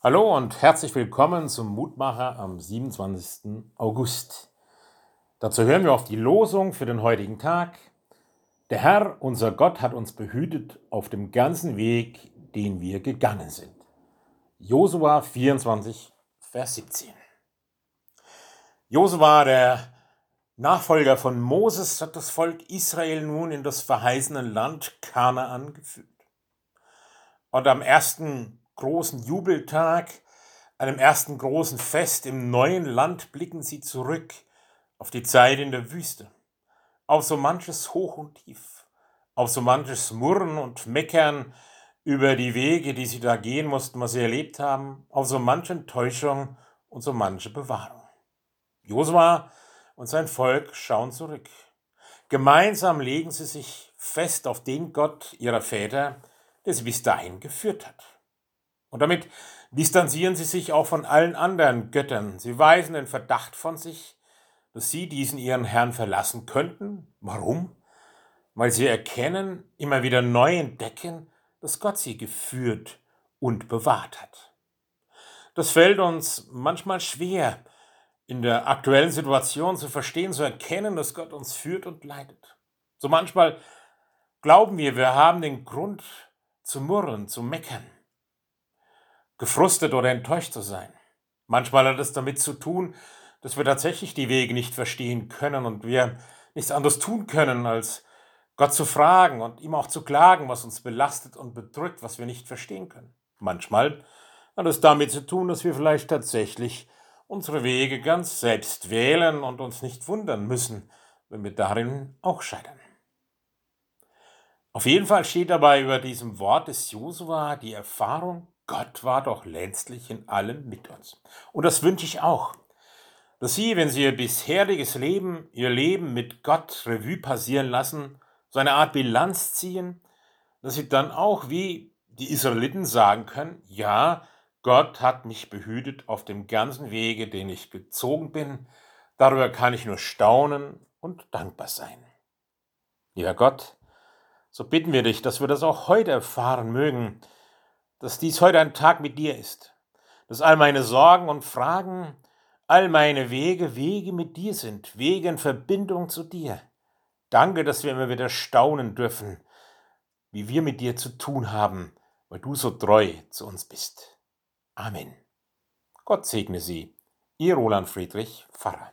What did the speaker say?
Hallo und herzlich willkommen zum Mutmacher am 27. August. Dazu hören wir auf die Losung für den heutigen Tag. Der Herr, unser Gott, hat uns behütet auf dem ganzen Weg, den wir gegangen sind. Josua 24, Vers 17. Josua, der Nachfolger von Moses, hat das Volk Israel nun in das verheißene Land Kanaan geführt. Und am ersten großen Jubeltag, einem ersten großen Fest im neuen Land blicken sie zurück auf die Zeit in der Wüste, auf so manches Hoch und Tief, auf so manches Murren und Meckern über die Wege, die sie da gehen mussten, was sie erlebt haben, auf so manche Enttäuschung und so manche Bewahrung. Josua und sein Volk schauen zurück. Gemeinsam legen sie sich fest auf den Gott ihrer Väter, der sie bis dahin geführt hat. Und damit distanzieren sie sich auch von allen anderen Göttern. Sie weisen den Verdacht von sich, dass sie diesen ihren Herrn verlassen könnten. Warum? Weil sie erkennen, immer wieder neu entdecken, dass Gott sie geführt und bewahrt hat. Das fällt uns manchmal schwer, in der aktuellen Situation zu verstehen, zu erkennen, dass Gott uns führt und leitet. So manchmal glauben wir, wir haben den Grund zu murren, zu meckern gefrustet oder enttäuscht zu sein. Manchmal hat es damit zu tun, dass wir tatsächlich die Wege nicht verstehen können und wir nichts anderes tun können, als Gott zu fragen und ihm auch zu klagen, was uns belastet und bedrückt, was wir nicht verstehen können. Manchmal hat es damit zu tun, dass wir vielleicht tatsächlich unsere Wege ganz selbst wählen und uns nicht wundern müssen, wenn wir darin auch scheitern. Auf jeden Fall steht dabei über diesem Wort des Josua die Erfahrung, Gott war doch letztlich in allem mit uns. Und das wünsche ich auch. Dass Sie, wenn Sie Ihr bisheriges Leben, Ihr Leben mit Gott Revue passieren lassen, so eine Art Bilanz ziehen, dass Sie dann auch wie die Israeliten sagen können, ja, Gott hat mich behütet auf dem ganzen Wege, den ich gezogen bin. Darüber kann ich nur staunen und dankbar sein. Lieber Gott, so bitten wir dich, dass wir das auch heute erfahren mögen, dass dies heute ein Tag mit dir ist, dass all meine Sorgen und Fragen, all meine Wege Wege mit dir sind, Wege in Verbindung zu dir. Danke, dass wir immer wieder staunen dürfen, wie wir mit dir zu tun haben, weil du so treu zu uns bist. Amen. Gott segne Sie, Ihr Roland Friedrich Pfarrer.